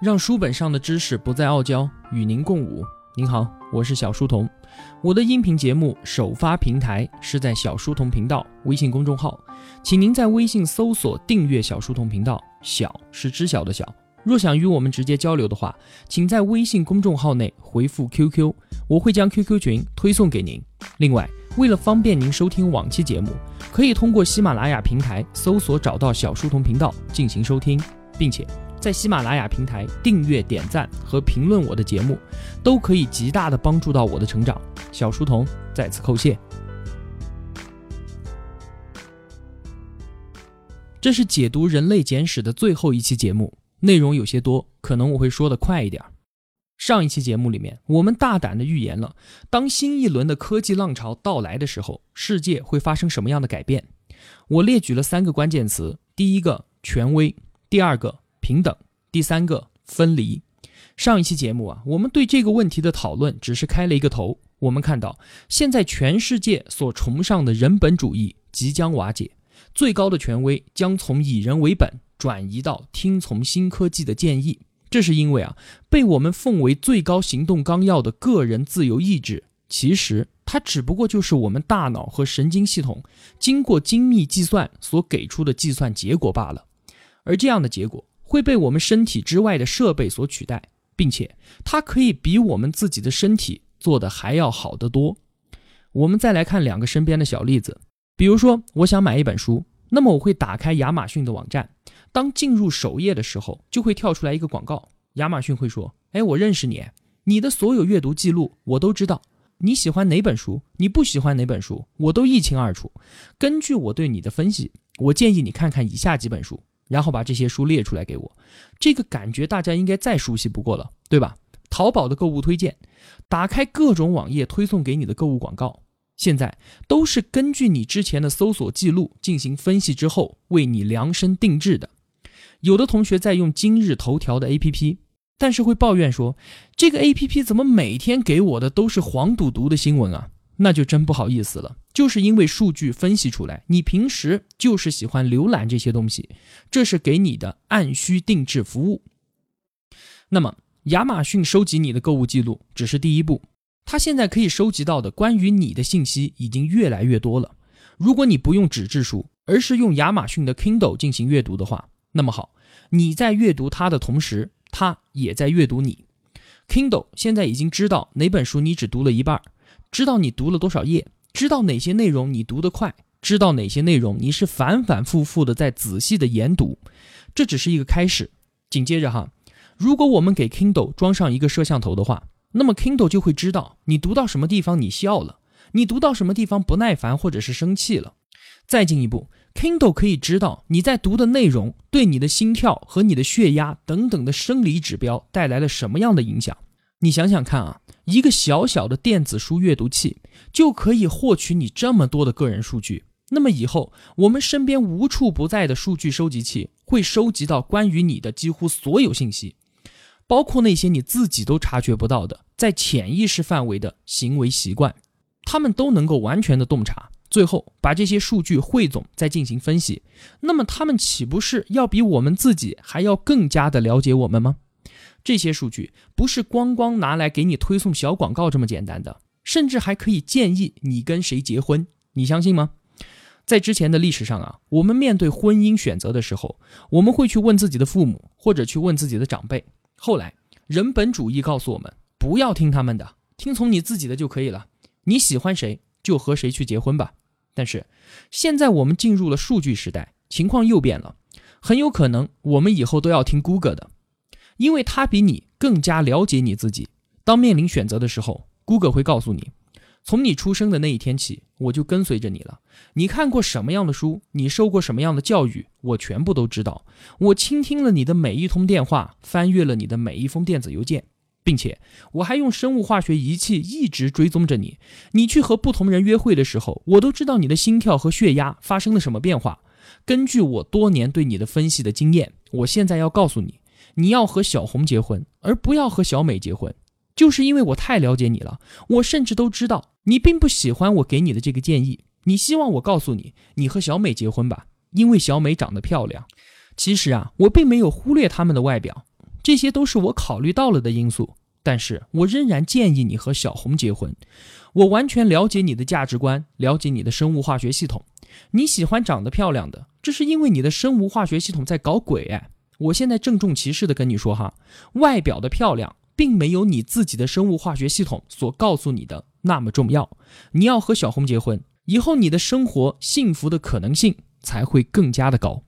让书本上的知识不再傲娇，与您共舞。您好，我是小书童。我的音频节目首发平台是在小书童频道微信公众号，请您在微信搜索订阅小书童频道。小是知晓的小。若想与我们直接交流的话，请在微信公众号内回复 QQ，我会将 QQ 群推送给您。另外，为了方便您收听往期节目，可以通过喜马拉雅平台搜索找到小书童频道进行收听，并且在喜马拉雅平台订阅、点赞和评论我的节目，都可以极大的帮助到我的成长。小书童再次叩谢。这是解读《人类简史》的最后一期节目，内容有些多，可能我会说的快一点。上一期节目里面，我们大胆的预言了，当新一轮的科技浪潮到来的时候，世界会发生什么样的改变。我列举了三个关键词：第一个权威，第二个平等，第三个分离。上一期节目啊，我们对这个问题的讨论只是开了一个头。我们看到，现在全世界所崇尚的人本主义即将瓦解。最高的权威将从以人为本转移到听从新科技的建议，这是因为啊，被我们奉为最高行动纲要的个人自由意志，其实它只不过就是我们大脑和神经系统经过精密计算所给出的计算结果罢了。而这样的结果会被我们身体之外的设备所取代，并且它可以比我们自己的身体做的还要好得多。我们再来看两个身边的小例子。比如说，我想买一本书，那么我会打开亚马逊的网站。当进入首页的时候，就会跳出来一个广告。亚马逊会说：“哎，我认识你，你的所有阅读记录我都知道。你喜欢哪本书？你不喜欢哪本书？我都一清二楚。根据我对你的分析，我建议你看看以下几本书，然后把这些书列出来给我。这个感觉大家应该再熟悉不过了，对吧？淘宝的购物推荐，打开各种网页推送给你的购物广告。”现在都是根据你之前的搜索记录进行分析之后，为你量身定制的。有的同学在用今日头条的 APP，但是会抱怨说，这个 APP 怎么每天给我的都是黄赌毒的新闻啊？那就真不好意思了，就是因为数据分析出来，你平时就是喜欢浏览这些东西，这是给你的按需定制服务。那么，亚马逊收集你的购物记录只是第一步。它现在可以收集到的关于你的信息已经越来越多了。如果你不用纸质书，而是用亚马逊的 Kindle 进行阅读的话，那么好，你在阅读它的同时，它也在阅读你。Kindle 现在已经知道哪本书你只读了一半，知道你读了多少页，知道哪些内容你读得快，知道哪些内容你是反反复复的在仔细的研读。这只是一个开始。紧接着哈，如果我们给 Kindle 装上一个摄像头的话。那么 Kindle 就会知道你读到什么地方你笑了，你读到什么地方不耐烦或者是生气了。再进一步，Kindle 可以知道你在读的内容对你的心跳和你的血压等等的生理指标带来了什么样的影响。你想想看啊，一个小小的电子书阅读器就可以获取你这么多的个人数据。那么以后我们身边无处不在的数据收集器会收集到关于你的几乎所有信息。包括那些你自己都察觉不到的，在潜意识范围的行为习惯，他们都能够完全的洞察，最后把这些数据汇总再进行分析。那么他们岂不是要比我们自己还要更加的了解我们吗？这些数据不是光光拿来给你推送小广告这么简单的，甚至还可以建议你跟谁结婚，你相信吗？在之前的历史上啊，我们面对婚姻选择的时候，我们会去问自己的父母，或者去问自己的长辈。后来，人本主义告诉我们，不要听他们的，听从你自己的就可以了。你喜欢谁，就和谁去结婚吧。但是，现在我们进入了数据时代，情况又变了。很有可能，我们以后都要听 Google 的，因为他比你更加了解你自己。当面临选择的时候，Google 会告诉你。从你出生的那一天起，我就跟随着你了。你看过什么样的书，你受过什么样的教育，我全部都知道。我倾听了你的每一通电话，翻阅了你的每一封电子邮件，并且我还用生物化学仪器一直追踪着你。你去和不同人约会的时候，我都知道你的心跳和血压发生了什么变化。根据我多年对你的分析的经验，我现在要告诉你，你要和小红结婚，而不要和小美结婚。就是因为我太了解你了，我甚至都知道你并不喜欢我给你的这个建议。你希望我告诉你，你和小美结婚吧，因为小美长得漂亮。其实啊，我并没有忽略他们的外表，这些都是我考虑到了的因素。但是我仍然建议你和小红结婚。我完全了解你的价值观，了解你的生物化学系统。你喜欢长得漂亮的，这是因为你的生物化学系统在搞鬼哎！我现在郑重其事的跟你说哈，外表的漂亮并没有你自己的生物化学系统所告诉你的那么重要。你要和小红结婚以后，你的生活幸福的可能性才会更加的高。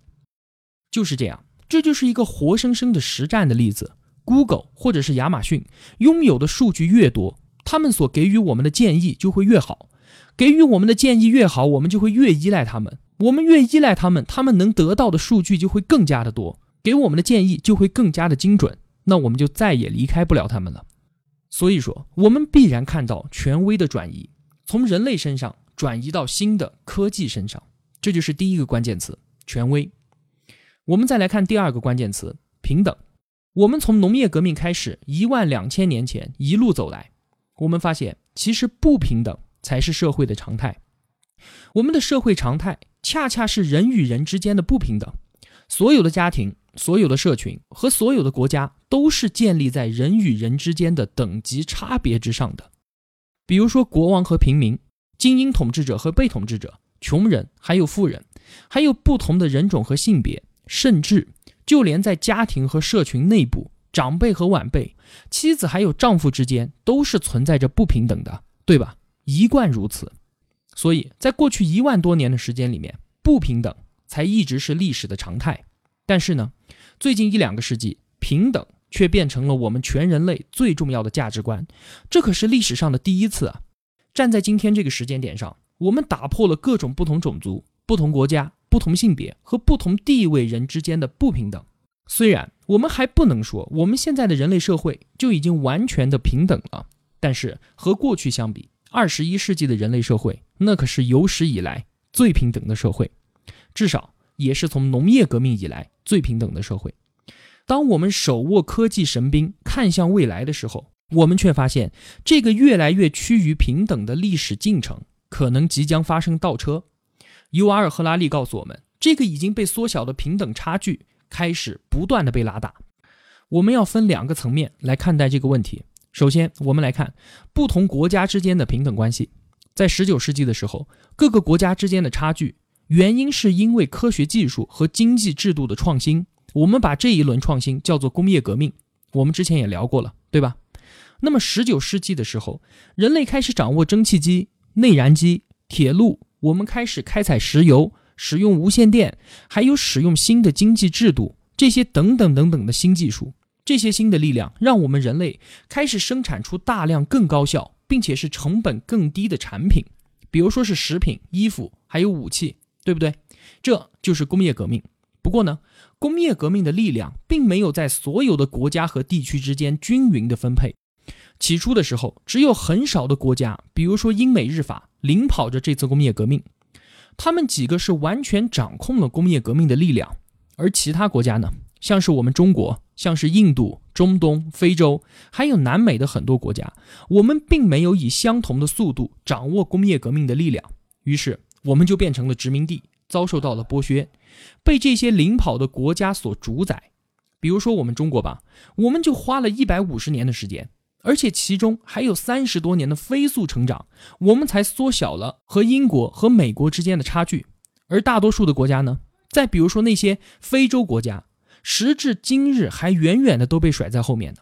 就是这样，这就是一个活生生的实战的例子。Google 或者是亚马逊拥有的数据越多，他们所给予我们的建议就会越好。给予我们的建议越好，我们就会越依赖他们。我们越依赖他们，他们能得到的数据就会更加的多，给我们的建议就会更加的精准。那我们就再也离开不了他们了。所以说，我们必然看到权威的转移，从人类身上转移到新的科技身上，这就是第一个关键词——权威。我们再来看第二个关键词——平等。我们从农业革命开始，一万两千年前一路走来，我们发现其实不平等。才是社会的常态。我们的社会常态恰恰是人与人之间的不平等。所有的家庭、所有的社群和所有的国家都是建立在人与人之间的等级差别之上的。比如说，国王和平民、精英统治者和被统治者、穷人还有富人，还有不同的人种和性别，甚至就连在家庭和社群内部，长辈和晚辈、妻子还有丈夫之间，都是存在着不平等的，对吧？一贯如此，所以在过去一万多年的时间里面，不平等才一直是历史的常态。但是呢，最近一两个世纪，平等却变成了我们全人类最重要的价值观。这可是历史上的第一次啊！站在今天这个时间点上，我们打破了各种不同种族、不同国家、不同性别和不同地位人之间的不平等。虽然我们还不能说我们现在的人类社会就已经完全的平等了，但是和过去相比，二十一世纪的人类社会，那可是有史以来最平等的社会，至少也是从农业革命以来最平等的社会。当我们手握科技神兵，看向未来的时候，我们却发现这个越来越趋于平等的历史进程，可能即将发生倒车。尤瓦尔·赫拉利告诉我们，这个已经被缩小的平等差距开始不断的被拉大。我们要分两个层面来看待这个问题。首先，我们来看不同国家之间的平等关系。在十九世纪的时候，各个国家之间的差距，原因是因为科学技术和经济制度的创新。我们把这一轮创新叫做工业革命。我们之前也聊过了，对吧？那么十九世纪的时候，人类开始掌握蒸汽机、内燃机、铁路，我们开始开采石油，使用无线电，还有使用新的经济制度，这些等等等等的新技术。这些新的力量让我们人类开始生产出大量更高效，并且是成本更低的产品，比如说是食品、衣服，还有武器，对不对？这就是工业革命。不过呢，工业革命的力量并没有在所有的国家和地区之间均匀的分配。起初的时候，只有很少的国家，比如说英美日法，领跑着这次工业革命，他们几个是完全掌控了工业革命的力量，而其他国家呢？像是我们中国，像是印度、中东、非洲，还有南美的很多国家，我们并没有以相同的速度掌握工业革命的力量，于是我们就变成了殖民地，遭受到了剥削，被这些领跑的国家所主宰。比如说我们中国吧，我们就花了一百五十年的时间，而且其中还有三十多年的飞速成长，我们才缩小了和英国和美国之间的差距。而大多数的国家呢，再比如说那些非洲国家。时至今日，还远远的都被甩在后面呢。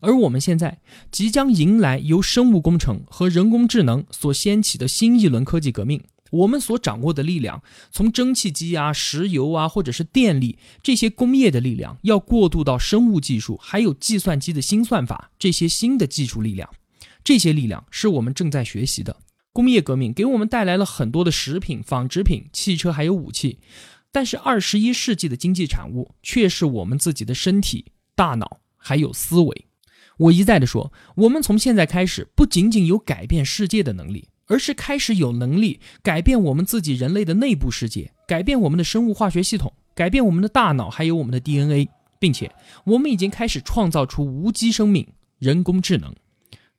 而我们现在即将迎来由生物工程和人工智能所掀起的新一轮科技革命。我们所掌握的力量，从蒸汽机啊、石油啊，或者是电力这些工业的力量，要过渡到生物技术，还有计算机的新算法这些新的技术力量。这些力量是我们正在学习的。工业革命给我们带来了很多的食品、纺织品、汽车，还有武器。但是二十一世纪的经济产物却是我们自己的身体、大脑还有思维。我一再的说，我们从现在开始不仅仅有改变世界的能力，而是开始有能力改变我们自己人类的内部世界，改变我们的生物化学系统，改变我们的大脑，还有我们的 DNA，并且我们已经开始创造出无机生命、人工智能。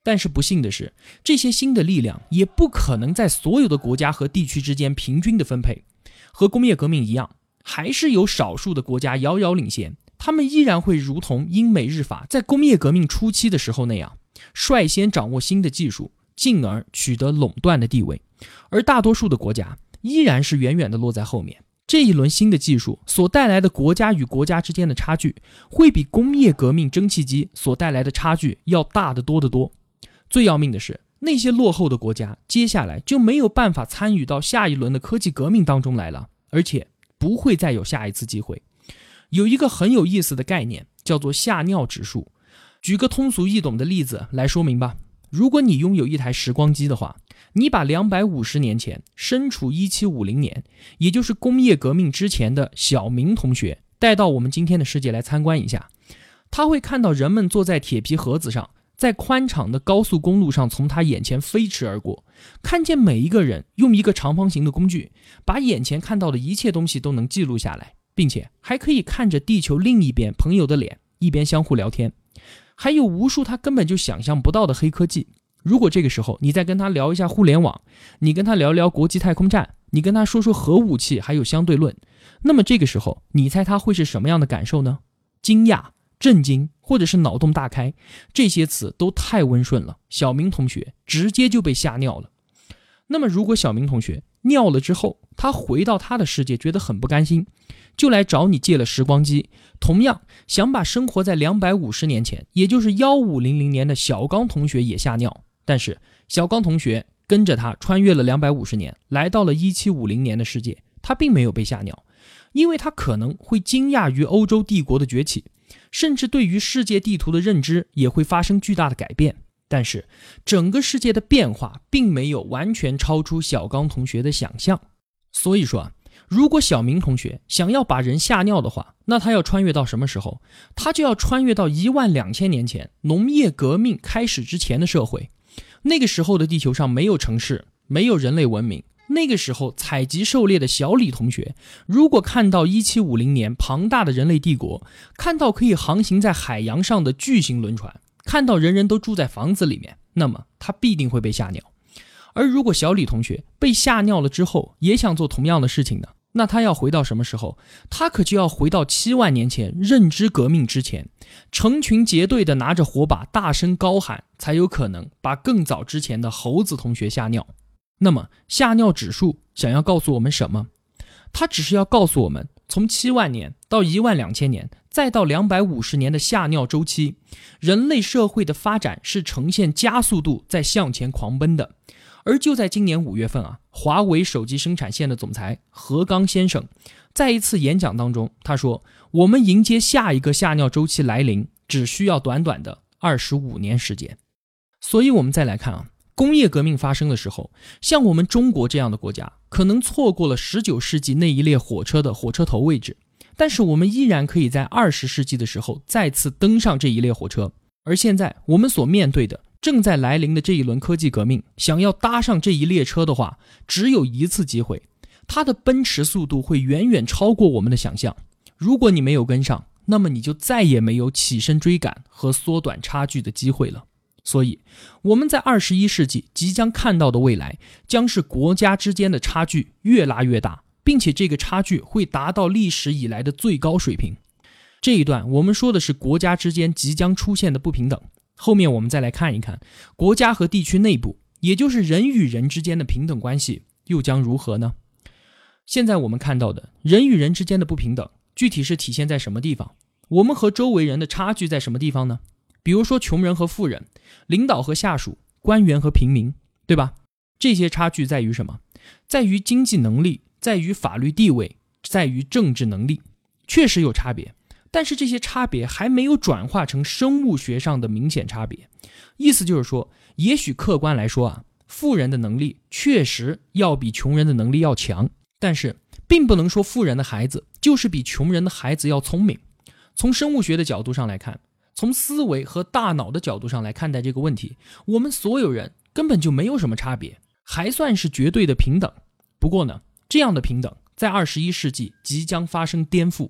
但是不幸的是，这些新的力量也不可能在所有的国家和地区之间平均的分配。和工业革命一样，还是有少数的国家遥遥领先，他们依然会如同英美日法在工业革命初期的时候那样，率先掌握新的技术，进而取得垄断的地位，而大多数的国家依然是远远的落在后面。这一轮新的技术所带来的国家与国家之间的差距，会比工业革命蒸汽机所带来的差距要大得多得多。最要命的是，那些落后的国家接下来就没有办法参与到下一轮的科技革命当中来了，而且不会再有下一次机会。有一个很有意思的概念，叫做吓尿指数。举个通俗易懂的例子来说明吧。如果你拥有一台时光机的话，你把两百五十年前身处一七五零年，也就是工业革命之前的小明同学带到我们今天的世界来参观一下，他会看到人们坐在铁皮盒子上，在宽敞的高速公路上从他眼前飞驰而过，看见每一个人用一个长方形的工具，把眼前看到的一切东西都能记录下来，并且还可以看着地球另一边朋友的脸，一边相互聊天，还有无数他根本就想象不到的黑科技。如果这个时候你再跟他聊一下互联网，你跟他聊聊国际太空站，你跟他说说核武器还有相对论，那么这个时候你猜他会是什么样的感受呢？惊讶、震惊，或者是脑洞大开？这些词都太温顺了，小明同学直接就被吓尿了。那么如果小明同学尿了之后，他回到他的世界觉得很不甘心，就来找你借了时光机，同样想把生活在两百五十年前，也就是幺五零零年的小刚同学也吓尿。但是小刚同学跟着他穿越了两百五十年，来到了一七五零年的世界，他并没有被吓尿，因为他可能会惊讶于欧洲帝国的崛起，甚至对于世界地图的认知也会发生巨大的改变。但是整个世界的变化并没有完全超出小刚同学的想象。所以说啊，如果小明同学想要把人吓尿的话，那他要穿越到什么时候？他就要穿越到一万两千年前，农业革命开始之前的社会。那个时候的地球上没有城市，没有人类文明。那个时候采集狩猎的小李同学，如果看到一七五零年庞大的人类帝国，看到可以航行在海洋上的巨型轮船，看到人人都住在房子里面，那么他必定会被吓尿。而如果小李同学被吓尿了之后，也想做同样的事情呢？那他要回到什么时候？他可就要回到七万年前认知革命之前，成群结队的拿着火把，大声高喊，才有可能把更早之前的猴子同学吓尿。那么吓尿指数想要告诉我们什么？它只是要告诉我们，从七万年到一万两千年，再到两百五十年的吓尿周期，人类社会的发展是呈现加速度在向前狂奔的。而就在今年五月份啊，华为手机生产线的总裁何刚先生，在一次演讲当中，他说：“我们迎接下一个下尿周期来临，只需要短短的二十五年时间。”所以，我们再来看啊，工业革命发生的时候，像我们中国这样的国家，可能错过了十九世纪那一列火车的火车头位置，但是我们依然可以在二十世纪的时候再次登上这一列火车。而现在我们所面对的。正在来临的这一轮科技革命，想要搭上这一列车的话，只有一次机会，它的奔驰速度会远远超过我们的想象。如果你没有跟上，那么你就再也没有起身追赶和缩短差距的机会了。所以，我们在二十一世纪即将看到的未来，将是国家之间的差距越拉越大，并且这个差距会达到历史以来的最高水平。这一段我们说的是国家之间即将出现的不平等。后面我们再来看一看国家和地区内部，也就是人与人之间的平等关系又将如何呢？现在我们看到的人与人之间的不平等，具体是体现在什么地方？我们和周围人的差距在什么地方呢？比如说穷人和富人，领导和下属，官员和平民，对吧？这些差距在于什么？在于经济能力，在于法律地位，在于政治能力，确实有差别。但是这些差别还没有转化成生物学上的明显差别，意思就是说，也许客观来说啊，富人的能力确实要比穷人的能力要强，但是并不能说富人的孩子就是比穷人的孩子要聪明。从生物学的角度上来看，从思维和大脑的角度上来看待这个问题，我们所有人根本就没有什么差别，还算是绝对的平等。不过呢，这样的平等在二十一世纪即将发生颠覆。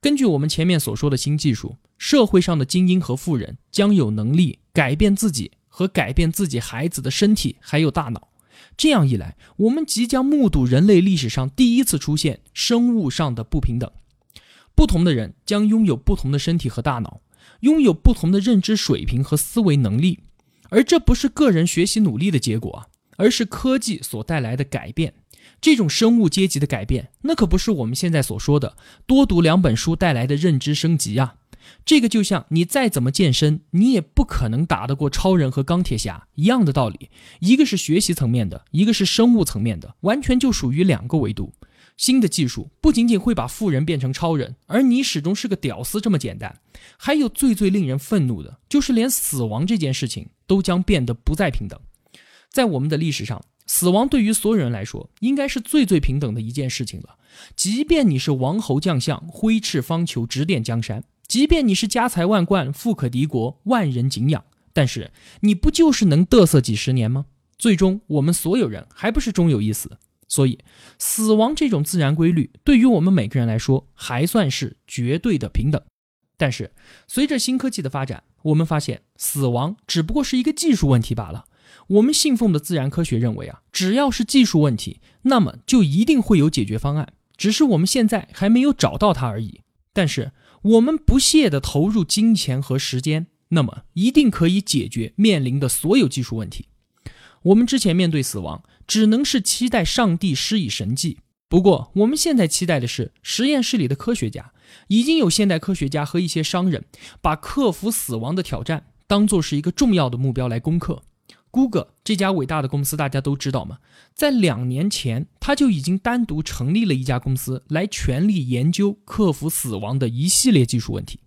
根据我们前面所说的新技术，社会上的精英和富人将有能力改变自己和改变自己孩子的身体还有大脑。这样一来，我们即将目睹人类历史上第一次出现生物上的不平等。不同的人将拥有不同的身体和大脑，拥有不同的认知水平和思维能力，而这不是个人学习努力的结果，而是科技所带来的改变。这种生物阶级的改变，那可不是我们现在所说的多读两本书带来的认知升级啊。这个就像你再怎么健身，你也不可能打得过超人和钢铁侠一样的道理。一个是学习层面的，一个是生物层面的，完全就属于两个维度。新的技术不仅仅会把富人变成超人，而你始终是个屌丝这么简单。还有最最令人愤怒的，就是连死亡这件事情都将变得不再平等。在我们的历史上，死亡对于所有人来说，应该是最最平等的一件事情了。即便你是王侯将相，挥斥方遒，指点江山；即便你是家财万贯，富可敌国，万人敬仰，但是你不就是能嘚瑟几十年吗？最终，我们所有人还不是终有一死。所以，死亡这种自然规律对于我们每个人来说还算是绝对的平等。但是，随着新科技的发展，我们发现死亡只不过是一个技术问题罢了。我们信奉的自然科学认为啊，只要是技术问题，那么就一定会有解决方案，只是我们现在还没有找到它而已。但是，我们不懈地投入金钱和时间，那么一定可以解决面临的所有技术问题。我们之前面对死亡。只能是期待上帝施以神迹。不过，我们现在期待的是实验室里的科学家。已经有现代科学家和一些商人把克服死亡的挑战当做是一个重要的目标来攻克。Google 这家伟大的公司，大家都知道吗？在两年前，他就已经单独成立了一家公司，来全力研究克服死亡的一系列技术问题。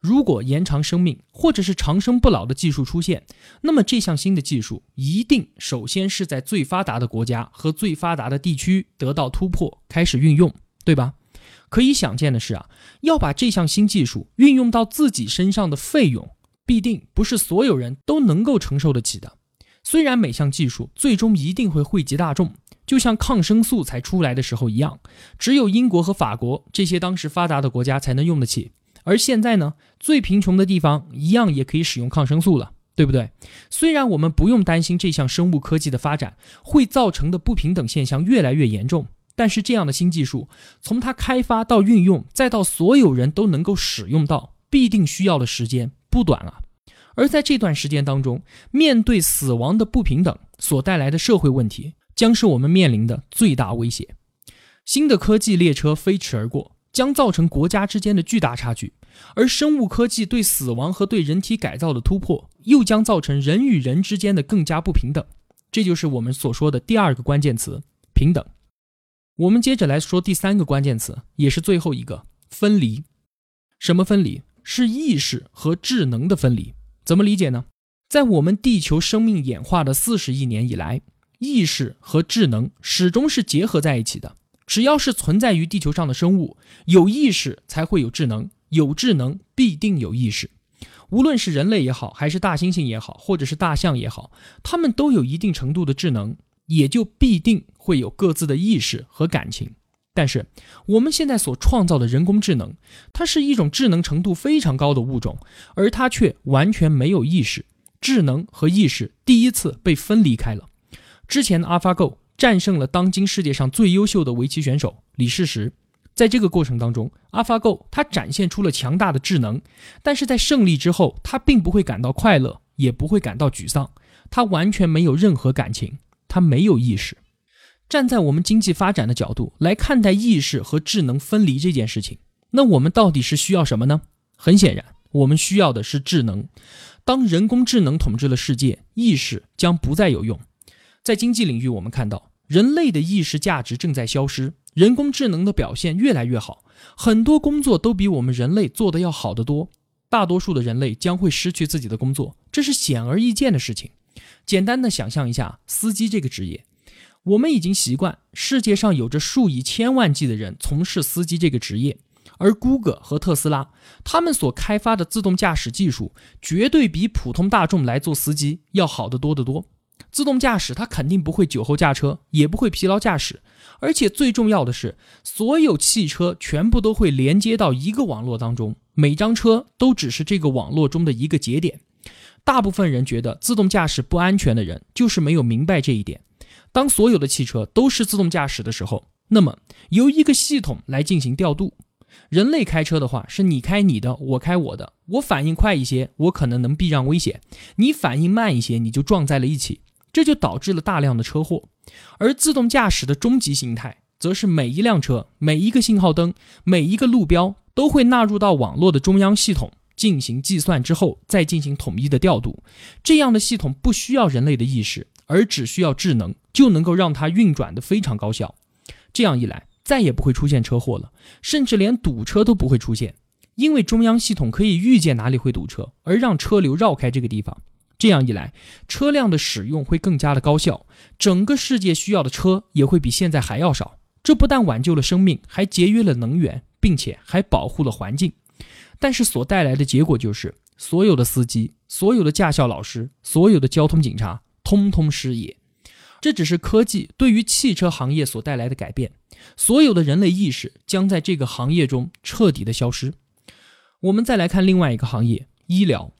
如果延长生命或者是长生不老的技术出现，那么这项新的技术一定首先是在最发达的国家和最发达的地区得到突破，开始运用，对吧？可以想见的是啊，要把这项新技术运用到自己身上的费用，必定不是所有人都能够承受得起的。虽然每项技术最终一定会惠及大众，就像抗生素才出来的时候一样，只有英国和法国这些当时发达的国家才能用得起。而现在呢，最贫穷的地方一样也可以使用抗生素了，对不对？虽然我们不用担心这项生物科技的发展会造成的不平等现象越来越严重，但是这样的新技术从它开发到运用，再到所有人都能够使用到，必定需要的时间不短啊。而在这段时间当中，面对死亡的不平等所带来的社会问题，将是我们面临的最大威胁。新的科技列车飞驰而过。将造成国家之间的巨大差距，而生物科技对死亡和对人体改造的突破，又将造成人与人之间的更加不平等。这就是我们所说的第二个关键词——平等。我们接着来说第三个关键词，也是最后一个——分离。什么分离？是意识和智能的分离。怎么理解呢？在我们地球生命演化的四十亿年以来，意识和智能始终是结合在一起的。只要是存在于地球上的生物，有意识才会有智能，有智能必定有意识。无论是人类也好，还是大猩猩也好，或者是大象也好，它们都有一定程度的智能，也就必定会有各自的意识和感情。但是我们现在所创造的人工智能，它是一种智能程度非常高的物种，而它却完全没有意识。智能和意识第一次被分离开了。之前的 AlphaGo。战胜了当今世界上最优秀的围棋选手李世石，在这个过程当中，AlphaGo 它展现出了强大的智能，但是在胜利之后，它并不会感到快乐，也不会感到沮丧，它完全没有任何感情，它没有意识。站在我们经济发展的角度来看待意识和智能分离这件事情，那我们到底是需要什么呢？很显然，我们需要的是智能。当人工智能统治了世界，意识将不再有用。在经济领域，我们看到人类的意识价值正在消失，人工智能的表现越来越好，很多工作都比我们人类做的要好得多。大多数的人类将会失去自己的工作，这是显而易见的事情。简单的想象一下，司机这个职业，我们已经习惯世界上有着数以千万计的人从事司机这个职业，而谷歌和特斯拉他们所开发的自动驾驶技术，绝对比普通大众来做司机要好得多得多。自动驾驶，它肯定不会酒后驾车，也不会疲劳驾驶，而且最重要的是，所有汽车全部都会连接到一个网络当中，每张车都只是这个网络中的一个节点。大部分人觉得自动驾驶不安全的人，就是没有明白这一点。当所有的汽车都是自动驾驶的时候，那么由一个系统来进行调度，人类开车的话，是你开你的，我开我的。我反应快一些，我可能能避让危险；你反应慢一些，你就撞在了一起，这就导致了大量的车祸。而自动驾驶的终极形态，则是每一辆车、每一个信号灯、每一个路标都会纳入到网络的中央系统进行计算之后，再进行统一的调度。这样的系统不需要人类的意识，而只需要智能，就能够让它运转的非常高效。这样一来，再也不会出现车祸了，甚至连堵车都不会出现，因为中央系统可以预见哪里会堵车，而让车流绕开这个地方。这样一来，车辆的使用会更加的高效，整个世界需要的车也会比现在还要少。这不但挽救了生命，还节约了能源，并且还保护了环境。但是所带来的结果就是，所有的司机、所有的驾校老师、所有的交通警察，通通失业。这只是科技对于汽车行业所带来的改变，所有的人类意识将在这个行业中彻底的消失。我们再来看另外一个行业——医疗。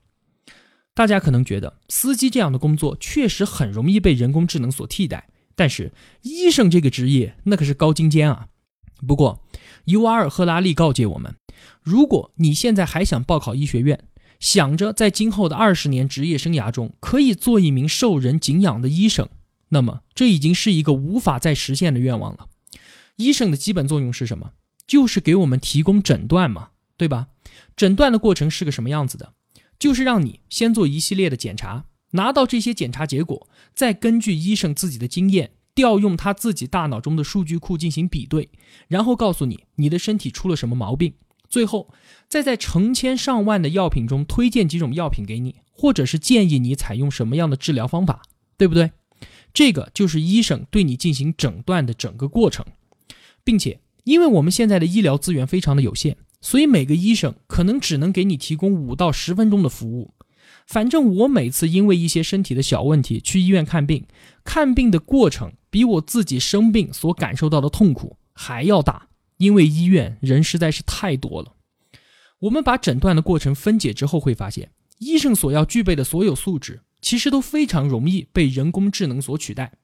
大家可能觉得司机这样的工作确实很容易被人工智能所替代，但是医生这个职业那可是高精尖啊。不过，尤瓦尔·赫拉利告诫我们：如果你现在还想报考医学院，想着在今后的二十年职业生涯中可以做一名受人敬仰的医生，那么，这已经是一个无法再实现的愿望了。医生的基本作用是什么？就是给我们提供诊断嘛，对吧？诊断的过程是个什么样子的？就是让你先做一系列的检查，拿到这些检查结果，再根据医生自己的经验，调用他自己大脑中的数据库进行比对，然后告诉你你的身体出了什么毛病，最后再在成千上万的药品中推荐几种药品给你，或者是建议你采用什么样的治疗方法，对不对？这个就是医生对你进行诊断的整个过程，并且因为我们现在的医疗资源非常的有限，所以每个医生可能只能给你提供五到十分钟的服务。反正我每次因为一些身体的小问题去医院看病，看病的过程比我自己生病所感受到的痛苦还要大，因为医院人实在是太多了。我们把诊断的过程分解之后，会发现医生所要具备的所有素质。其实都非常容易被人工智能所取代。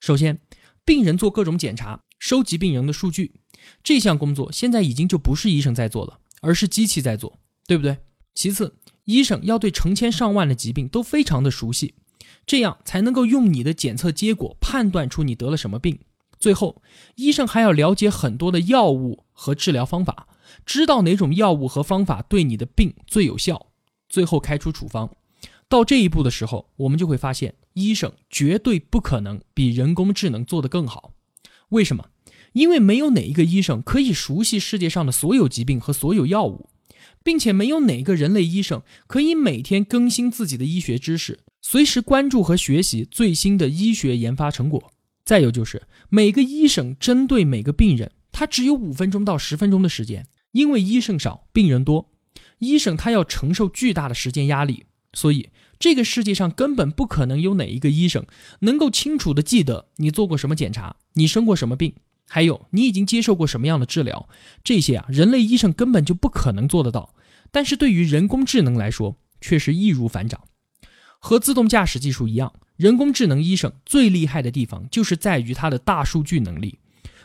首先，病人做各种检查，收集病人的数据，这项工作现在已经就不是医生在做了，而是机器在做，对不对？其次，医生要对成千上万的疾病都非常的熟悉，这样才能够用你的检测结果判断出你得了什么病。最后，医生还要了解很多的药物和治疗方法，知道哪种药物和方法对你的病最有效，最后开出处方。到这一步的时候，我们就会发现，医生绝对不可能比人工智能做得更好。为什么？因为没有哪一个医生可以熟悉世界上的所有疾病和所有药物，并且没有哪个人类医生可以每天更新自己的医学知识，随时关注和学习最新的医学研发成果。再有就是，每个医生针对每个病人，他只有五分钟到十分钟的时间，因为医生少，病人多，医生他要承受巨大的时间压力。所以，这个世界上根本不可能有哪一个医生能够清楚的记得你做过什么检查，你生过什么病，还有你已经接受过什么样的治疗。这些啊，人类医生根本就不可能做得到。但是对于人工智能来说，却是易如反掌。和自动驾驶技术一样，人工智能医生最厉害的地方就是在于它的大数据能力。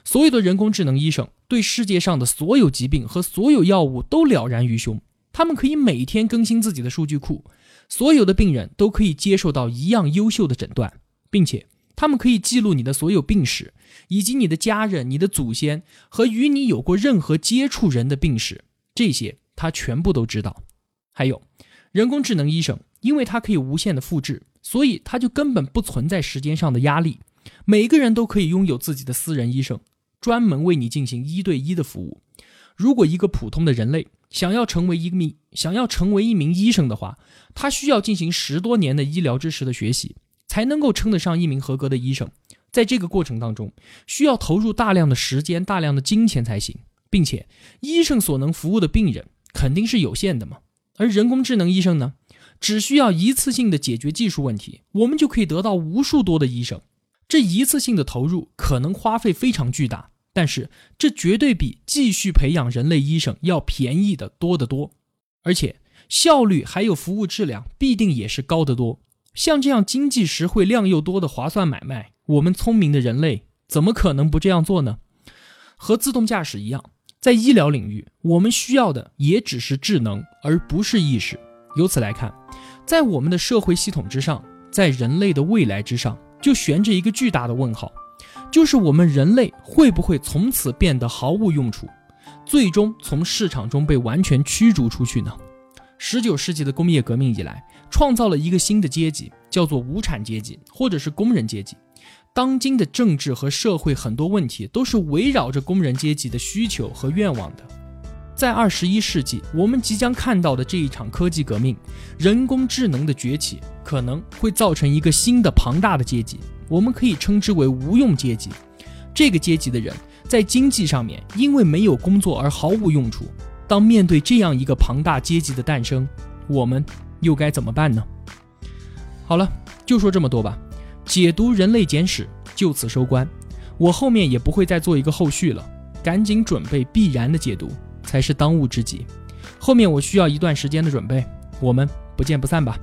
所有的人工智能医生对世界上的所有疾病和所有药物都了然于胸，他们可以每天更新自己的数据库。所有的病人都可以接受到一样优秀的诊断，并且他们可以记录你的所有病史，以及你的家人、你的祖先和与你有过任何接触人的病史，这些他全部都知道。还有，人工智能医生，因为它可以无限的复制，所以它就根本不存在时间上的压力。每个人都可以拥有自己的私人医生，专门为你进行一对一的服务。如果一个普通的人类，想要成为一名想要成为一名医生的话，他需要进行十多年的医疗知识的学习，才能够称得上一名合格的医生。在这个过程当中，需要投入大量的时间、大量的金钱才行，并且医生所能服务的病人肯定是有限的嘛。而人工智能医生呢，只需要一次性的解决技术问题，我们就可以得到无数多的医生。这一次性的投入可能花费非常巨大。但是这绝对比继续培养人类医生要便宜的多得多，而且效率还有服务质量必定也是高得多。像这样经济实惠、量又多的划算买卖，我们聪明的人类怎么可能不这样做呢？和自动驾驶一样，在医疗领域，我们需要的也只是智能，而不是意识。由此来看，在我们的社会系统之上，在人类的未来之上，就悬着一个巨大的问号，就是我们人类会不会从此变得毫无用处，最终从市场中被完全驱逐出去呢？十九世纪的工业革命以来，创造了一个新的阶级，叫做无产阶级，或者是工人阶级。当今的政治和社会很多问题都是围绕着工人阶级的需求和愿望的。在二十一世纪，我们即将看到的这一场科技革命，人工智能的崛起，可能会造成一个新的庞大的阶级，我们可以称之为无用阶级。这个阶级的人在经济上面因为没有工作而毫无用处。当面对这样一个庞大阶级的诞生，我们又该怎么办呢？好了，就说这么多吧。解读《人类简史》就此收官，我后面也不会再做一个后续了。赶紧准备必然的解读，才是当务之急。后面我需要一段时间的准备，我们不见不散吧。